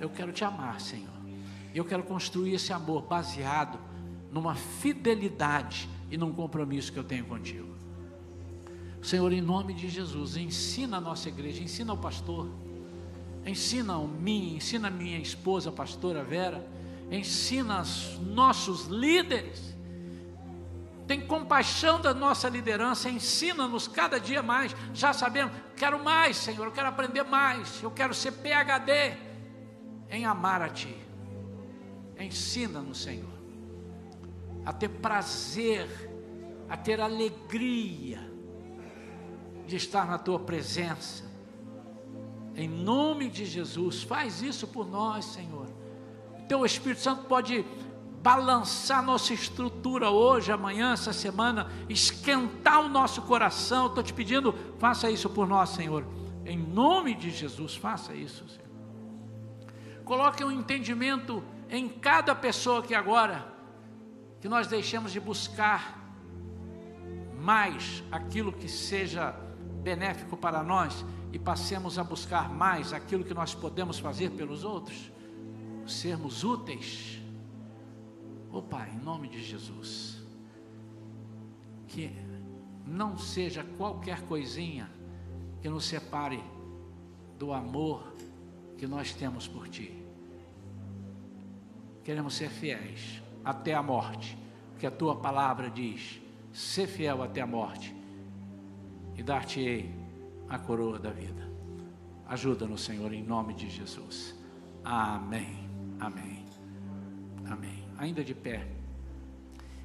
Eu quero te amar, Senhor. Eu quero construir esse amor baseado numa fidelidade e num compromisso que eu tenho contigo. Senhor, em nome de Jesus, ensina a nossa igreja, ensina o pastor, ensina a mim, ensina a minha esposa, a pastora Vera, ensina os nossos líderes. Tem compaixão da nossa liderança, ensina-nos cada dia mais. Já sabemos, quero mais, Senhor, eu quero aprender mais, eu quero ser PhD em amar a Ti. Ensina-nos, Senhor a ter prazer, a ter alegria de estar na tua presença. Em nome de Jesus, faz isso por nós, Senhor. Teu Espírito Santo pode balançar nossa estrutura hoje, amanhã, essa semana, esquentar o nosso coração. Estou te pedindo, faça isso por nós, Senhor. Em nome de Jesus, faça isso, Senhor. Coloque um entendimento em cada pessoa que agora que nós deixemos de buscar mais aquilo que seja benéfico para nós e passemos a buscar mais aquilo que nós podemos fazer pelos outros, sermos úteis. Ô oh, Pai, em nome de Jesus, que não seja qualquer coisinha que nos separe do amor que nós temos por Ti. Queremos ser fiéis até a morte, porque a tua palavra diz: ser fiel até a morte, e dar-te-ei a coroa da vida. Ajuda-nos, Senhor, em nome de Jesus. Amém. Amém. Amém. Ainda de pé.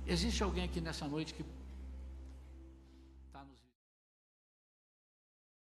Existe alguém aqui nessa noite que